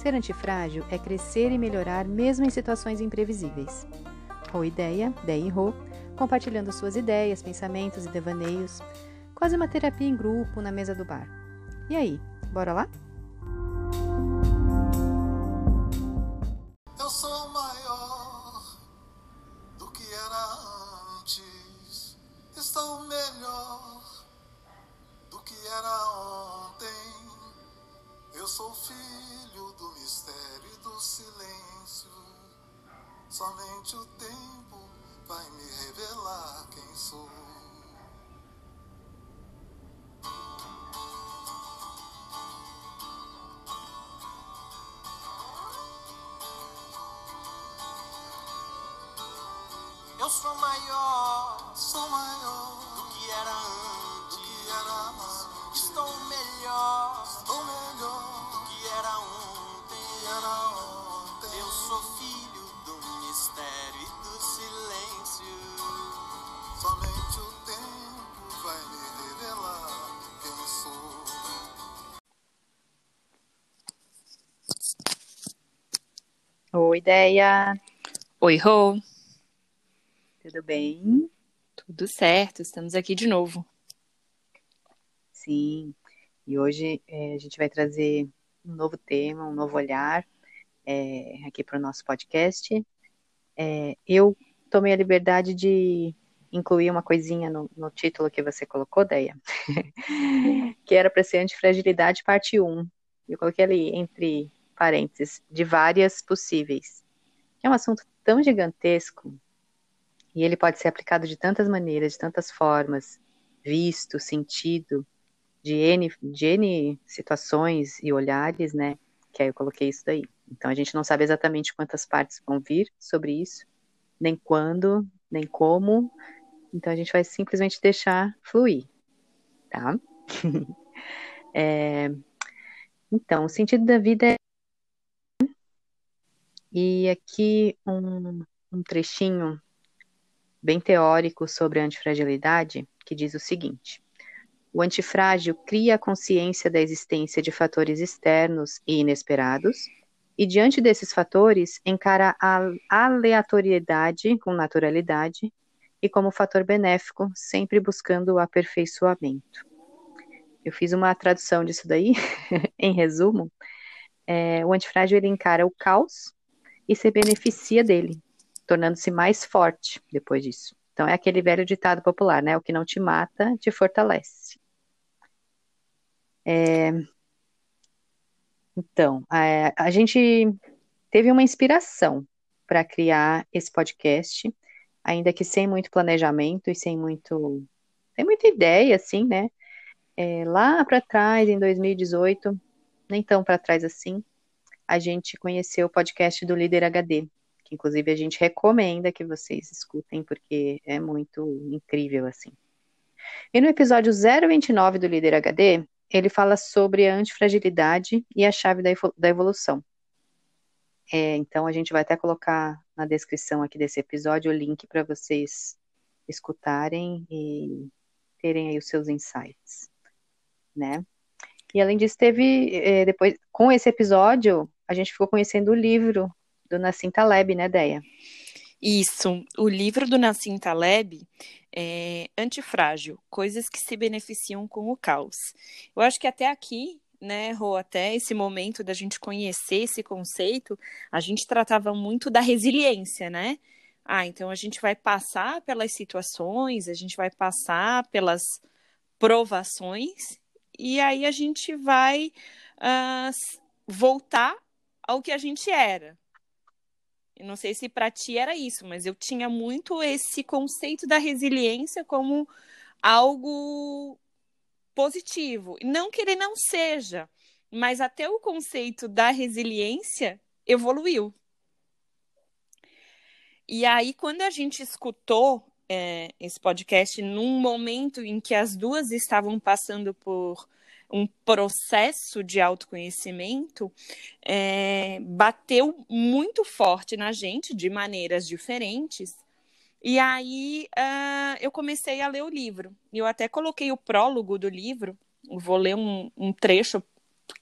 Ser antifrágil é crescer e melhorar mesmo em situações imprevisíveis. Rô Ideia, Dei Rô, compartilhando suas ideias, pensamentos e devaneios, quase uma terapia em grupo na mesa do bar. E aí, bora lá? Sou maior, sou maior do que era antes. Do que era antes. Estou melhor, estou melhor do que era ontem. Era ontem. Eu sou filho do mistério e do silêncio. Somente o tempo vai me revelar quem sou. Oi, Ideia! Oi, Rô. Tudo bem? Tudo certo, estamos aqui de novo. Sim, e hoje eh, a gente vai trazer um novo tema, um novo olhar eh, aqui para o nosso podcast. Eh, eu tomei a liberdade de incluir uma coisinha no, no título que você colocou, Deia, que era para ser Antifragilidade Parte 1. Eu coloquei ali entre parênteses, de várias possíveis. É um assunto tão gigantesco e ele pode ser aplicado de tantas maneiras, de tantas formas, visto, sentido, de N, de N situações e olhares, né? Que aí eu coloquei isso daí. Então a gente não sabe exatamente quantas partes vão vir sobre isso, nem quando, nem como. Então a gente vai simplesmente deixar fluir, tá? É, então, o sentido da vida é. E aqui um, um trechinho bem teórico sobre a antifragilidade, que diz o seguinte: o antifrágil cria a consciência da existência de fatores externos e inesperados, e diante desses fatores encara a aleatoriedade com naturalidade e como fator benéfico, sempre buscando o aperfeiçoamento. Eu fiz uma tradução disso daí, em resumo. É, o antifrágil ele encara o caos e se beneficia dele, tornando-se mais forte depois disso. Então é aquele velho ditado popular, né? O que não te mata, te fortalece. É... Então, a, a gente teve uma inspiração para criar esse podcast, ainda que sem muito planejamento e sem muito, sem muita ideia, assim, né? É, lá para trás, em 2018, nem tão para trás assim, a gente conheceu o podcast do Líder HD, inclusive a gente recomenda que vocês escutem, porque é muito incrível, assim. E no episódio 029 do Líder HD, ele fala sobre a antifragilidade e a chave da, da evolução. É, então a gente vai até colocar na descrição aqui desse episódio o link para vocês escutarem e terem aí os seus insights, né? E além disso, teve é, depois com esse episódio a gente ficou conhecendo o livro do Nassim Taleb, né, Deia? Isso, o livro do Nassim Taleb é Antifrágil, Coisas que se beneficiam com o caos. Eu acho que até aqui, né, Rô, até esse momento da gente conhecer esse conceito, a gente tratava muito da resiliência, né? Ah, então a gente vai passar pelas situações, a gente vai passar pelas provações, e aí a gente vai uh, voltar ao que a gente era. Eu não sei se para ti era isso, mas eu tinha muito esse conceito da resiliência como algo positivo. Não que ele não seja, mas até o conceito da resiliência evoluiu. E aí, quando a gente escutou é, esse podcast num momento em que as duas estavam passando por um processo de autoconhecimento, é, bateu muito forte na gente, de maneiras diferentes. E aí uh, eu comecei a ler o livro. Eu até coloquei o prólogo do livro, vou ler um, um trecho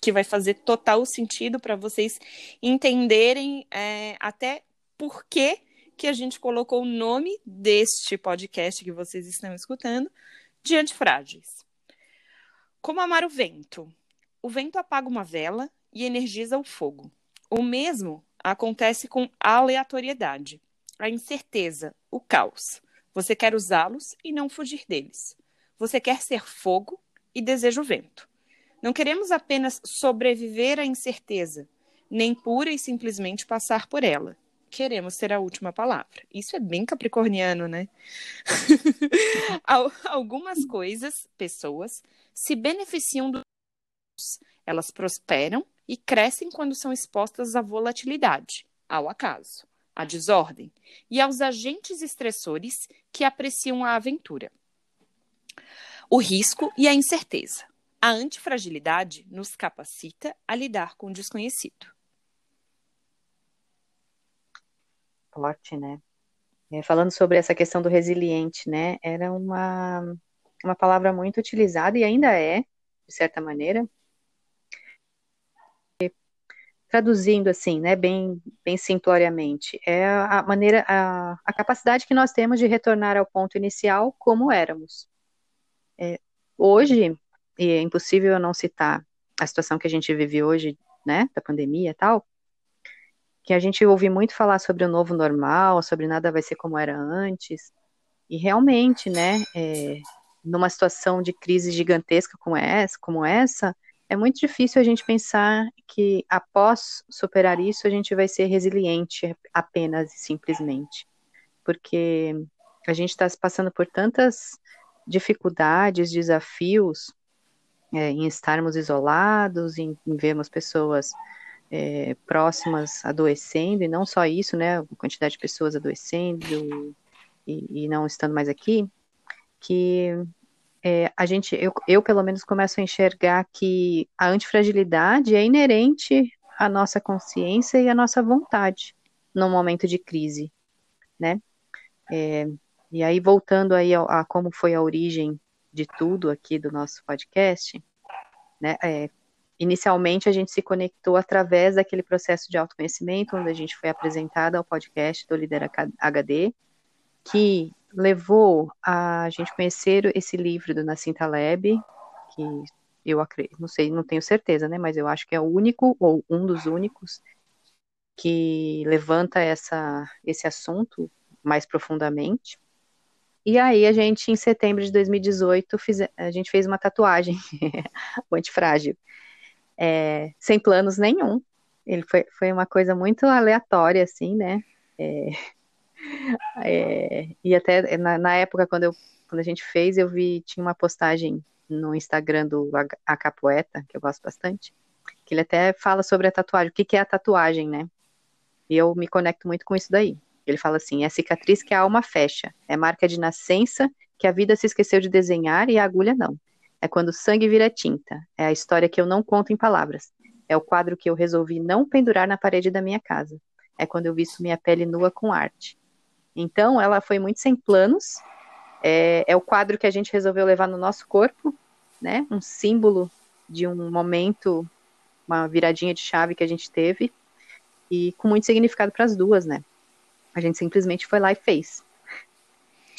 que vai fazer total sentido para vocês entenderem é, até por que, que a gente colocou o nome deste podcast que vocês estão escutando de Antifrágeis. Como amar o vento? O vento apaga uma vela e energiza o fogo. O mesmo acontece com a aleatoriedade, a incerteza, o caos. Você quer usá-los e não fugir deles. Você quer ser fogo e deseja o vento. Não queremos apenas sobreviver à incerteza, nem pura e simplesmente passar por ela. Queremos ter a última palavra. Isso é bem capricorniano, né? Algumas coisas, pessoas, se beneficiam dos. Elas prosperam e crescem quando são expostas à volatilidade, ao acaso, à desordem e aos agentes estressores que apreciam a aventura. O risco e a incerteza. A antifragilidade nos capacita a lidar com o desconhecido. Forte, né? É, falando sobre essa questão do resiliente, né? Era uma, uma palavra muito utilizada e ainda é, de certa maneira. Traduzindo assim, né, bem, bem simploriamente, é a maneira, a, a capacidade que nós temos de retornar ao ponto inicial como éramos. É, hoje, e é impossível eu não citar a situação que a gente vive hoje, né, da pandemia e tal, que a gente ouve muito falar sobre o novo normal, sobre nada vai ser como era antes, e realmente, né, é, numa situação de crise gigantesca como essa, como essa, é muito difícil a gente pensar que após superar isso a gente vai ser resiliente apenas e simplesmente, porque a gente está passando por tantas dificuldades, desafios, é, em estarmos isolados, em, em vermos pessoas é, próximas adoecendo, e não só isso, né, a quantidade de pessoas adoecendo e, e não estando mais aqui, que é, a gente, eu, eu pelo menos começo a enxergar que a antifragilidade é inerente à nossa consciência e à nossa vontade no momento de crise, né? É, e aí voltando aí a, a como foi a origem de tudo aqui do nosso podcast, né? É, inicialmente a gente se conectou através daquele processo de autoconhecimento, onde a gente foi apresentada ao podcast do Líder HD, que levou a gente conhecer esse livro do Nassim Taleb, que eu acredito, não sei, não tenho certeza, né, mas eu acho que é o único ou um dos únicos que levanta essa, esse assunto mais profundamente. E aí a gente, em setembro de 2018, fiz, a gente fez uma tatuagem, o antifrágil, é, sem planos nenhum. Ele foi, foi uma coisa muito aleatória, assim, né? É, é, e até na, na, época, quando, eu, quando a gente fez, eu vi, tinha uma postagem no Instagram do Acapoeta, que eu gosto bastante, que ele até fala sobre a tatuagem, o que, que é a tatuagem, né? E eu me conecto muito com isso daí. Ele fala assim: é a cicatriz que a alma fecha, é marca de nascença que a vida se esqueceu de desenhar e a agulha não. É quando o sangue vira tinta, é a história que eu não conto em palavras. É o quadro que eu resolvi não pendurar na parede da minha casa. É quando eu visto minha pele nua com arte. Então, ela foi muito sem planos. É, é o quadro que a gente resolveu levar no nosso corpo, né? Um símbolo de um momento, uma viradinha de chave que a gente teve e com muito significado para as duas, né? A gente simplesmente foi lá e fez.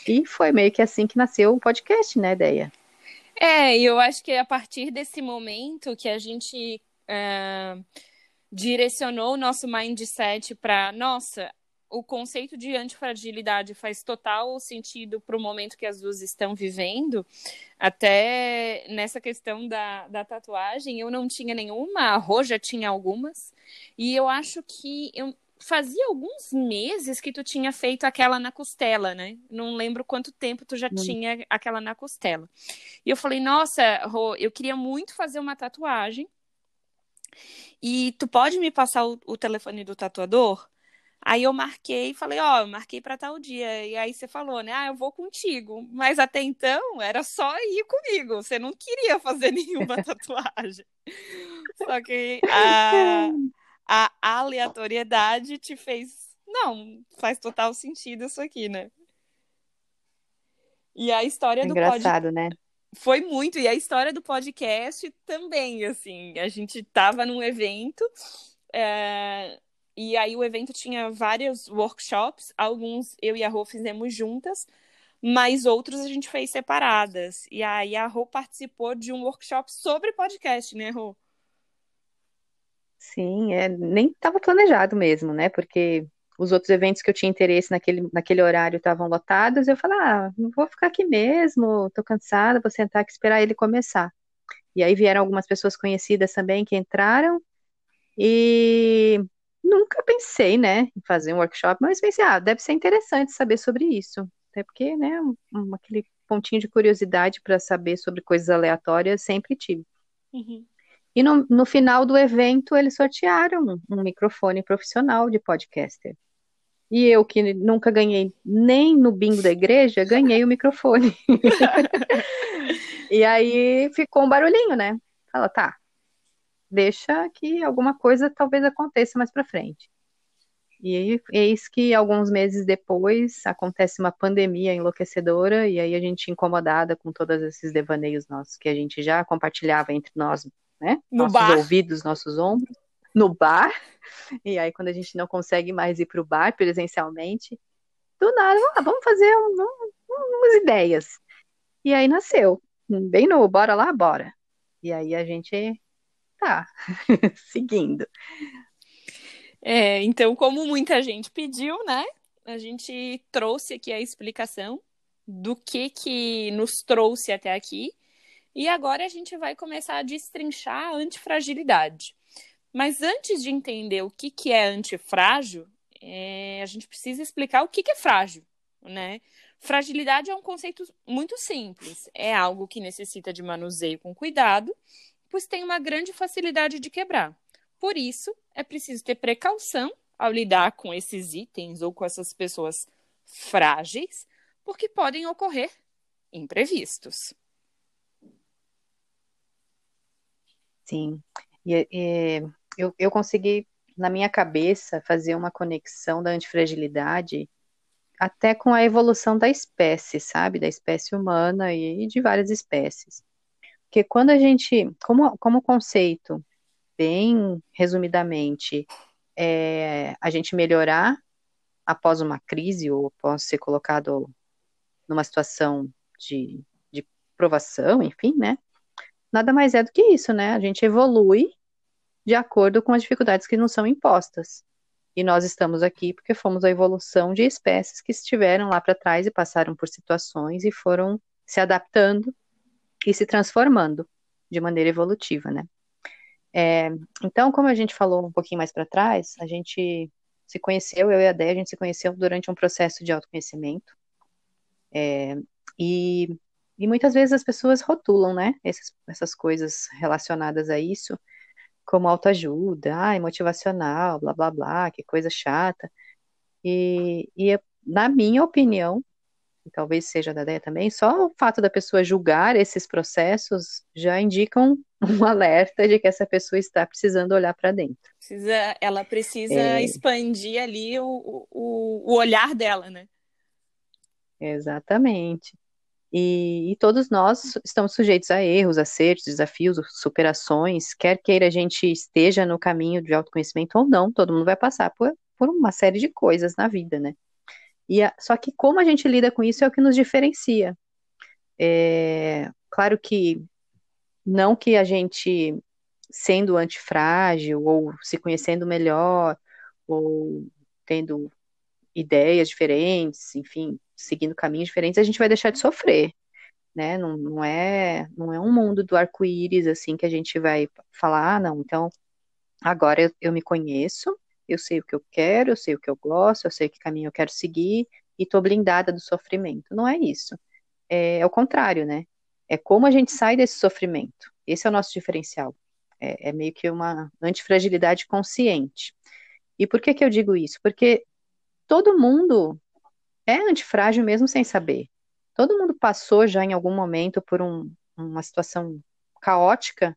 E foi meio que assim que nasceu o podcast, né, Ideia? É, e eu acho que a partir desse momento que a gente é, direcionou o nosso mindset para, nossa, o conceito de antifragilidade faz total sentido para o momento que as duas estão vivendo. Até nessa questão da, da tatuagem, eu não tinha nenhuma, a Rô já tinha algumas. E eu acho que eu, fazia alguns meses que tu tinha feito aquela na costela, né? Não lembro quanto tempo tu já hum. tinha aquela na costela. E eu falei, nossa, Rô, eu queria muito fazer uma tatuagem. E tu pode me passar o, o telefone do tatuador? Aí eu marquei, falei, ó, oh, eu marquei para tal dia. E aí você falou, né? Ah, eu vou contigo. Mas até então era só ir comigo. Você não queria fazer nenhuma tatuagem. Só que a, a aleatoriedade te fez. Não, faz total sentido isso aqui, né? E a história é do Engraçado, né? foi muito. E a história do podcast também, assim. A gente estava num evento. É... E aí o evento tinha vários workshops, alguns eu e a Rô fizemos juntas, mas outros a gente fez separadas. E aí a Rô participou de um workshop sobre podcast, né, Rô? Sim, é, nem estava planejado mesmo, né? Porque os outros eventos que eu tinha interesse naquele, naquele horário estavam lotados, eu falei, ah, vou ficar aqui mesmo, tô cansada, vou sentar aqui e esperar ele começar. E aí vieram algumas pessoas conhecidas também que entraram, e nunca pensei, né, em fazer um workshop, mas pensei, ah, deve ser interessante saber sobre isso. Até porque, né, um, aquele pontinho de curiosidade para saber sobre coisas aleatórias sempre tive. Uhum. E no, no, final do evento, eles sortearam um microfone profissional de podcaster. E eu, que nunca ganhei nem no bingo da igreja, ganhei o microfone. e aí ficou um barulhinho, né? Fala, tá, deixa que alguma coisa talvez aconteça mais para frente. E eis que alguns meses depois acontece uma pandemia enlouquecedora e aí a gente incomodada com todos esses devaneios nossos que a gente já compartilhava entre nós, né? No nossos bar. ouvidos, nossos ombros, no bar. E aí quando a gente não consegue mais ir para o bar presencialmente, do nada, ah, vamos fazer um, um, umas ideias. E aí nasceu, bem no bora lá, bora. E aí a gente tá seguindo. É, então, como muita gente pediu, né? A gente trouxe aqui a explicação do que que nos trouxe até aqui. E agora a gente vai começar a destrinchar a antifragilidade. Mas antes de entender o que, que é antifrágil, é, a gente precisa explicar o que, que é frágil, né? Fragilidade é um conceito muito simples. É algo que necessita de manuseio com cuidado, pois tem uma grande facilidade de quebrar. Por isso, é preciso ter precaução ao lidar com esses itens ou com essas pessoas frágeis, porque podem ocorrer imprevistos. Sim, e, e eu, eu consegui, na minha cabeça, fazer uma conexão da antifragilidade até com a evolução da espécie, sabe? Da espécie humana e de várias espécies. Porque quando a gente, como, como conceito, bem resumidamente, é a gente melhorar após uma crise ou após ser colocado numa situação de, de provação, enfim, né? Nada mais é do que isso, né? A gente evolui de acordo com as dificuldades que nos são impostas. E nós estamos aqui porque fomos a evolução de espécies que estiveram lá para trás e passaram por situações e foram se adaptando e se transformando de maneira evolutiva, né? É, então, como a gente falou um pouquinho mais para trás, a gente se conheceu, eu e a Dé, a gente se conheceu durante um processo de autoconhecimento. É, e, e muitas vezes as pessoas rotulam, né, essas, essas coisas relacionadas a isso, como autoajuda, ai, motivacional, blá, blá, blá, que coisa chata. E, e na minha opinião, e talvez seja da Déia também, só o fato da pessoa julgar esses processos já indicam um alerta de que essa pessoa está precisando olhar para dentro. Precisa, ela precisa é... expandir ali o, o, o olhar dela, né? Exatamente. E, e, todos nós estamos sujeitos a erros, acertos, desafios, superações, quer queira a gente esteja no caminho de autoconhecimento ou não, todo mundo vai passar por, por uma série de coisas na vida, né? E a, só que como a gente lida com isso é o que nos diferencia. É, claro que não que a gente, sendo antifrágil, ou se conhecendo melhor, ou tendo ideias diferentes, enfim, seguindo caminhos diferentes, a gente vai deixar de sofrer, né? Não, não é, não é um mundo do arco-íris assim que a gente vai falar, ah, não, então agora eu, eu me conheço, eu sei o que eu quero, eu sei o que eu gosto, eu sei que caminho eu quero seguir e tô blindada do sofrimento. Não é isso. É, é o contrário, né? É como a gente sai desse sofrimento. Esse é o nosso diferencial. É, é meio que uma antifragilidade consciente. E por que que eu digo isso? Porque todo mundo é antifrágil mesmo sem saber. Todo mundo passou já em algum momento por um, uma situação caótica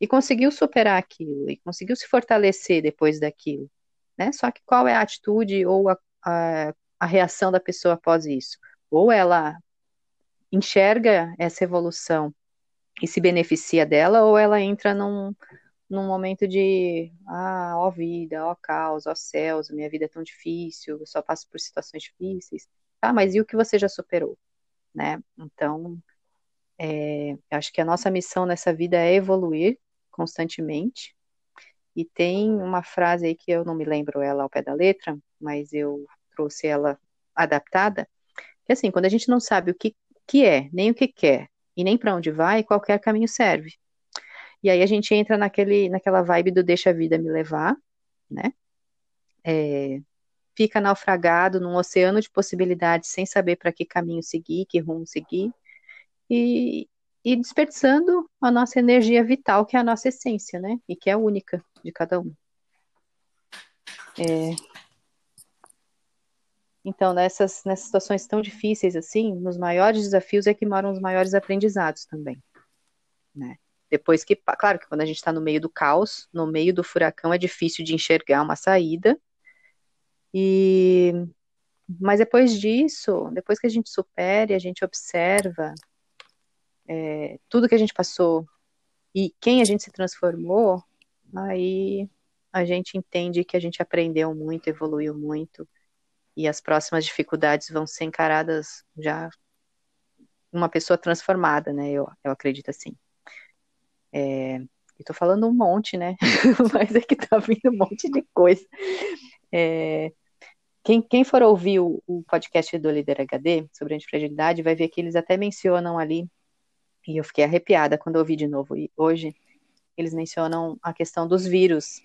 e conseguiu superar aquilo, e conseguiu se fortalecer depois daquilo, né? Só que qual é a atitude ou a, a, a reação da pessoa após isso? Ou ela enxerga essa evolução e se beneficia dela, ou ela entra num, num momento de, ah, ó vida, ó caos, ó céus, minha vida é tão difícil, eu só passo por situações difíceis. Tá, mas e o que você já superou? Né? Então, é, acho que a nossa missão nessa vida é evoluir constantemente. E tem uma frase aí que eu não me lembro ela ao pé da letra, mas eu trouxe ela adaptada, que assim, quando a gente não sabe o que, que é, nem o que quer, e nem para onde vai, qualquer caminho serve. E aí a gente entra naquele, naquela vibe do deixa a vida me levar, né? É, fica naufragado num oceano de possibilidades sem saber para que caminho seguir, que rumo seguir, e, e desperdiçando a nossa energia vital, que é a nossa essência, né? E que é única de cada um. É, então, nessas, nessas situações tão difíceis assim, nos maiores desafios é que moram os maiores aprendizados também, né? Depois que, claro que quando a gente está no meio do caos, no meio do furacão, é difícil de enxergar uma saída. E mas depois disso, depois que a gente supere, a gente observa é, tudo que a gente passou e quem a gente se transformou, aí a gente entende que a gente aprendeu muito, evoluiu muito e as próximas dificuldades vão ser encaradas já uma pessoa transformada, né? Eu, eu acredito assim. É, Estou falando um monte, né? Mas é que tá vindo um monte de coisa. É, quem, quem, for ouvir o, o, podcast do Líder HD sobre antifragilidade vai ver que eles até mencionam ali, e eu fiquei arrepiada quando ouvi de novo hoje, eles mencionam a questão dos vírus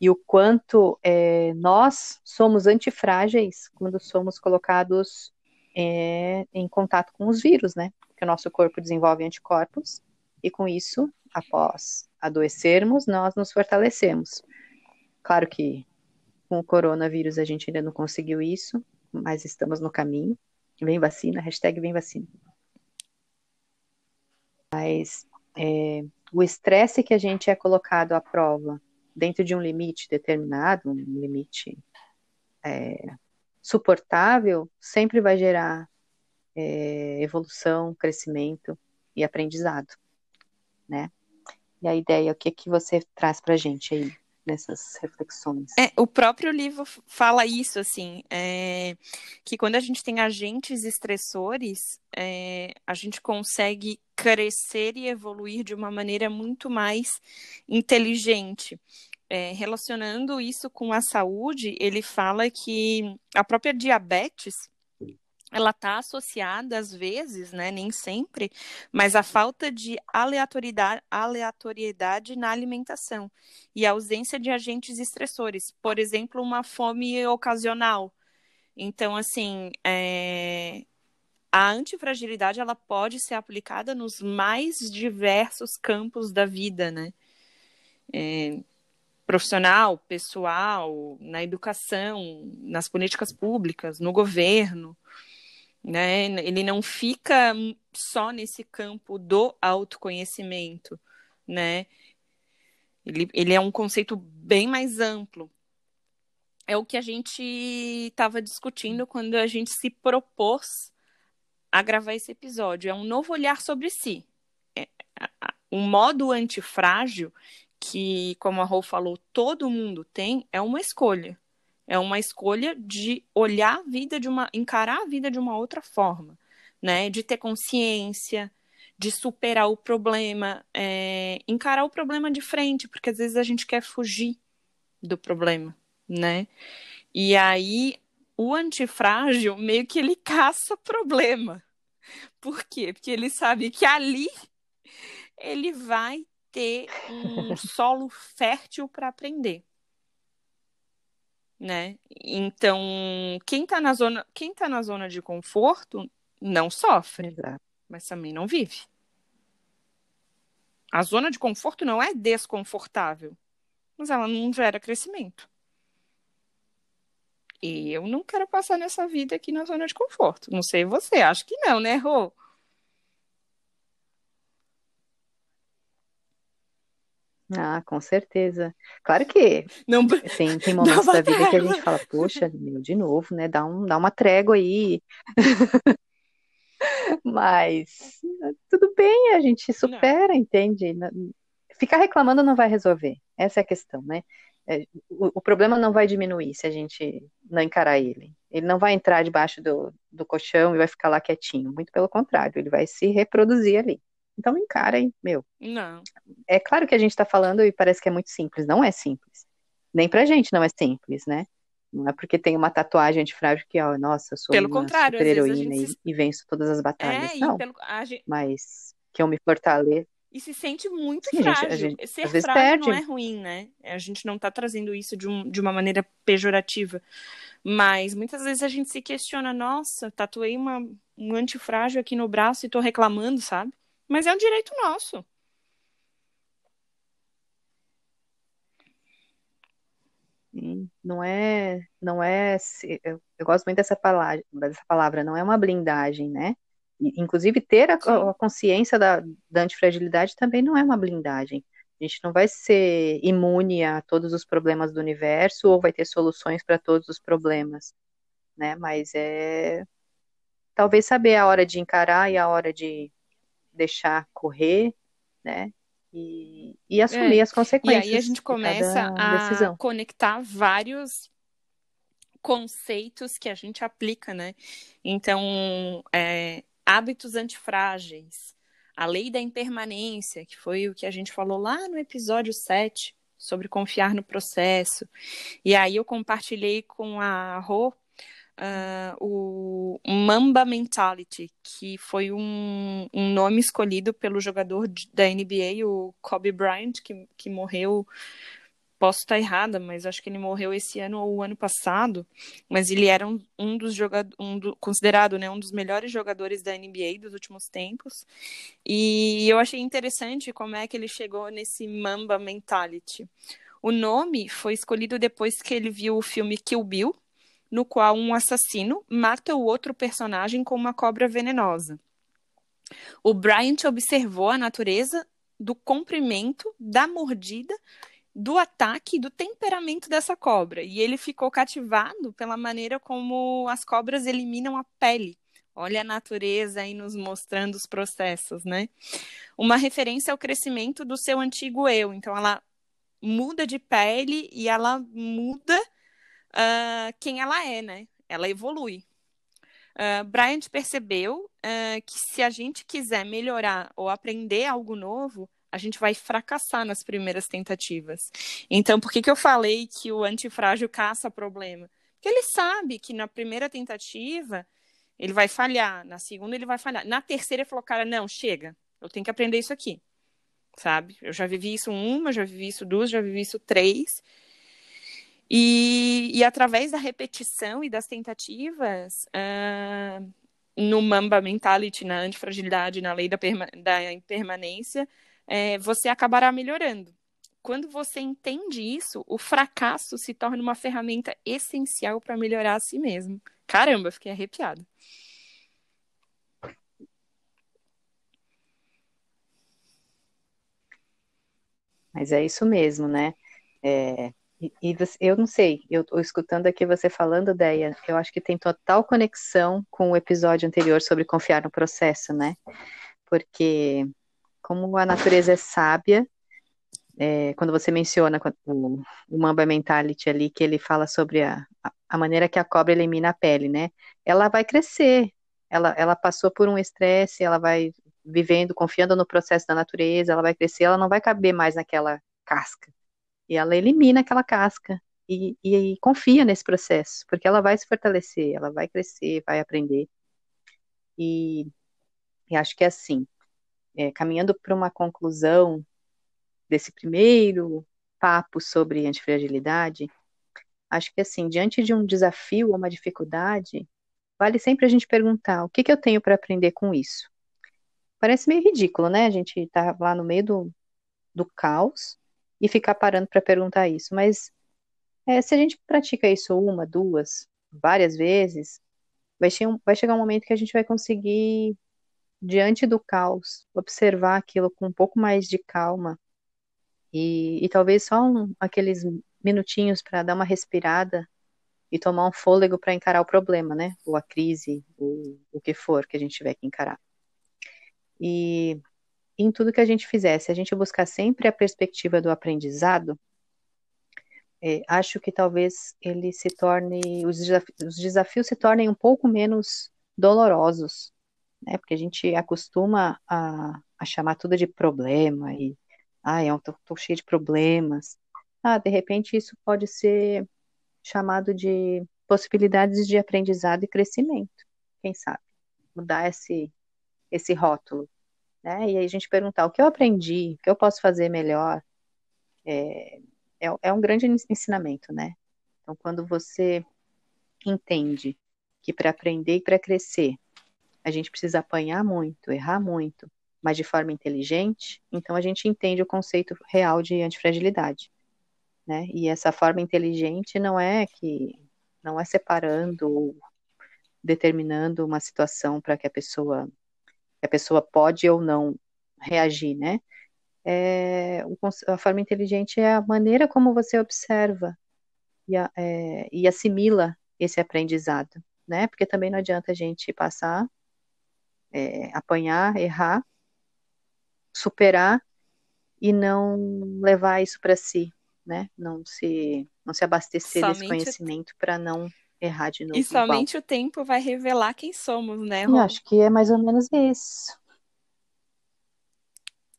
e o quanto é, nós somos antifrágeis quando somos colocados é, em contato com os vírus, né? Que o nosso corpo desenvolve anticorpos e com isso, após adoecermos, nós nos fortalecemos. Claro que com o coronavírus a gente ainda não conseguiu isso, mas estamos no caminho. Vem vacina, hashtag vem vacina. Mas é, o estresse que a gente é colocado à prova dentro de um limite determinado, um limite é, suportável, sempre vai gerar é, evolução, crescimento e aprendizado, né? E a ideia, o que que você traz para gente aí nessas reflexões? É, o próprio livro fala isso, assim, é, que quando a gente tem agentes estressores, é, a gente consegue crescer e evoluir de uma maneira muito mais inteligente. É, relacionando isso com a saúde, ele fala que a própria diabetes ela está associada às vezes, né, nem sempre, mas a falta de aleatoriedade, aleatoriedade na alimentação e a ausência de agentes estressores, por exemplo, uma fome ocasional. Então, assim, é, a antifragilidade ela pode ser aplicada nos mais diversos campos da vida, né? É, profissional, pessoal, na educação, nas políticas públicas, no governo, né? Ele não fica só nesse campo do autoconhecimento, né? Ele, ele é um conceito bem mais amplo é o que a gente estava discutindo quando a gente se propôs a gravar esse episódio. É um novo olhar sobre si. É, um modo antifrágil que, como a Rô falou, todo mundo tem, é uma escolha. É uma escolha de olhar a vida de uma, encarar a vida de uma outra forma, né? De ter consciência, de superar o problema, é, encarar o problema de frente, porque às vezes a gente quer fugir do problema, né? E aí o antifrágil meio que ele caça problema. Por quê? Porque ele sabe que ali ele vai ter um solo fértil para aprender. Né? Então, quem está na zona, quem tá na zona de conforto não sofre, Exato. mas também não vive. A zona de conforto não é desconfortável, mas ela não gera crescimento. E eu não quero passar nessa vida aqui na zona de conforto. Não sei você, acho que não, né, Rô? Ah, com certeza. Claro que não, tem, tem momentos da vida que a gente fala, poxa, meu, de novo, né? Dá, um, dá uma trégua aí. Mas tudo bem, a gente supera, entende? Ficar reclamando não vai resolver. Essa é a questão, né? É, o, o, problema não vai diminuir se a gente não encarar ele. Ele não vai entrar debaixo do, do colchão e vai ficar lá quietinho. Muito pelo contrário, ele vai se reproduzir ali. Então encarem, meu. Não. É claro que a gente está falando e parece que é muito simples. Não é simples. Nem pra gente não é simples, né? Não é porque tem uma tatuagem antifrágil que, ó, nossa, eu sou Pelo uma super heroína se... e, e, venço todas as batalhas. É, não, pelo... gente... mas que eu me fortaleço. E se sente muito Sim, frágil. A gente, a gente, Ser frágil perde. não é ruim, né? A gente não tá trazendo isso de, um, de uma maneira pejorativa. Mas muitas vezes a gente se questiona, nossa, tatuei uma, um antifrágil aqui no braço e tô reclamando, sabe? Mas é um direito nosso. Não é, não é, eu, eu gosto muito dessa palavra, dessa palavra, não é uma blindagem, né? Inclusive, ter a, a consciência da, da antifragilidade também não é uma blindagem. A gente não vai ser imune a todos os problemas do universo ou vai ter soluções para todos os problemas, né? Mas é talvez saber a hora de encarar e a hora de deixar correr, né? E, e assumir é. as consequências. E aí a gente começa a conectar vários conceitos que a gente aplica, né? Então, é, hábitos antifrágeis, a lei da impermanência, que foi o que a gente falou lá no episódio 7, sobre confiar no processo. E aí eu compartilhei com a Rô uh, o Mamba Mentality, que foi um, um nome escolhido pelo jogador da NBA, o Kobe Bryant, que, que morreu posso estar errada, mas acho que ele morreu esse ano ou o ano passado. Mas ele era um, um dos jogadores, um do, considerado né, um dos melhores jogadores da NBA dos últimos tempos. E eu achei interessante como é que ele chegou nesse Mamba Mentality. O nome foi escolhido depois que ele viu o filme Kill Bill, no qual um assassino mata o outro personagem com uma cobra venenosa. O Bryant observou a natureza do comprimento, da mordida, do ataque do temperamento dessa cobra. E ele ficou cativado pela maneira como as cobras eliminam a pele. Olha a natureza aí nos mostrando os processos, né? Uma referência ao crescimento do seu antigo eu. Então, ela muda de pele e ela muda uh, quem ela é, né? Ela evolui. Uh, Bryant percebeu uh, que se a gente quiser melhorar ou aprender algo novo, a gente vai fracassar nas primeiras tentativas. Então, por que, que eu falei que o antifrágil caça problema? Porque ele sabe que na primeira tentativa ele vai falhar, na segunda ele vai falhar. Na terceira ele falou, cara, não, chega, eu tenho que aprender isso aqui, sabe? Eu já vivi isso uma, já vivi isso duas, já vivi isso três, e, e através da repetição e das tentativas, uh, no Mamba Mentality, na antifragilidade, na lei da, perma da impermanência, é, você acabará melhorando. Quando você entende isso, o fracasso se torna uma ferramenta essencial para melhorar a si mesmo. Caramba, fiquei arrepiado. Mas é isso mesmo, né? É, e, você, eu não sei, eu escutando aqui você falando, Deia, eu acho que tem total conexão com o episódio anterior sobre confiar no processo, né? Porque como a natureza é sábia, é, quando você menciona o, o Mamba Mentality ali, que ele fala sobre a, a maneira que a cobra elimina a pele, né? Ela vai crescer, ela, ela passou por um estresse, ela vai vivendo, confiando no processo da natureza, ela vai crescer, ela não vai caber mais naquela casca. E ela elimina aquela casca e, e, e confia nesse processo, porque ela vai se fortalecer, ela vai crescer, vai aprender. E, e acho que é assim, é, caminhando para uma conclusão desse primeiro papo sobre antifragilidade, acho que assim, diante de um desafio ou uma dificuldade, vale sempre a gente perguntar o que, que eu tenho para aprender com isso. Parece meio ridículo, né? A gente está lá no meio do, do caos e ficar parando para perguntar isso. Mas é, se a gente pratica isso uma, duas, várias vezes, vai, che vai chegar um momento que a gente vai conseguir, diante do caos, observar aquilo com um pouco mais de calma e, e talvez só um, aqueles minutinhos para dar uma respirada e tomar um fôlego para encarar o problema, né? Ou a crise, ou o que for que a gente tiver que encarar. E em tudo que a gente fizer, se a gente buscar sempre a perspectiva do aprendizado, é, acho que talvez ele se torne, os desafios, os desafios se tornem um pouco menos dolorosos, né? Porque a gente acostuma a, a chamar tudo de problema e, ah, eu tô, tô cheio de problemas. Ah, de repente isso pode ser chamado de possibilidades de aprendizado e crescimento, quem sabe? Mudar esse, esse rótulo, né? E aí a gente perguntar o que eu aprendi, o que eu posso fazer melhor, é, é, é um grande ensinamento, né? Então, quando você entende que para aprender e para crescer, a gente precisa apanhar muito, errar muito, mas de forma inteligente, então a gente entende o conceito real de antifragilidade. Né? E essa forma inteligente não é que não é separando ou determinando uma situação para que a pessoa a pessoa pode ou não reagir, né? É, a forma inteligente é a maneira como você observa e, é, e assimila esse aprendizado, né? Porque também não adianta a gente passar, é, apanhar, errar, superar e não levar isso para si, né? Não se, não se abastecer somente desse conhecimento para não errar de novo. E somente igual. o tempo vai revelar quem somos, né? Eu acho que é mais ou menos isso.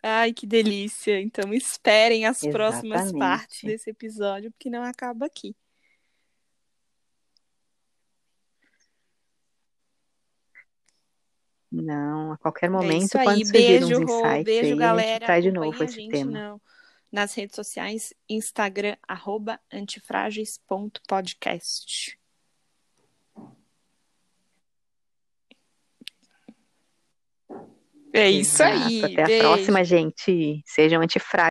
Ai, que delícia! Então esperem as Exatamente. próximas partes desse episódio, porque não acaba aqui. Não, a qualquer é momento é pode surgir beijo, uns insights beijo, aí, galera. traz de novo esse tema. Não nas redes sociais, Instagram, arroba antifrágeis.podcast. É isso Exato. aí. Até Beijo. a próxima, gente. Sejam antifrágeis.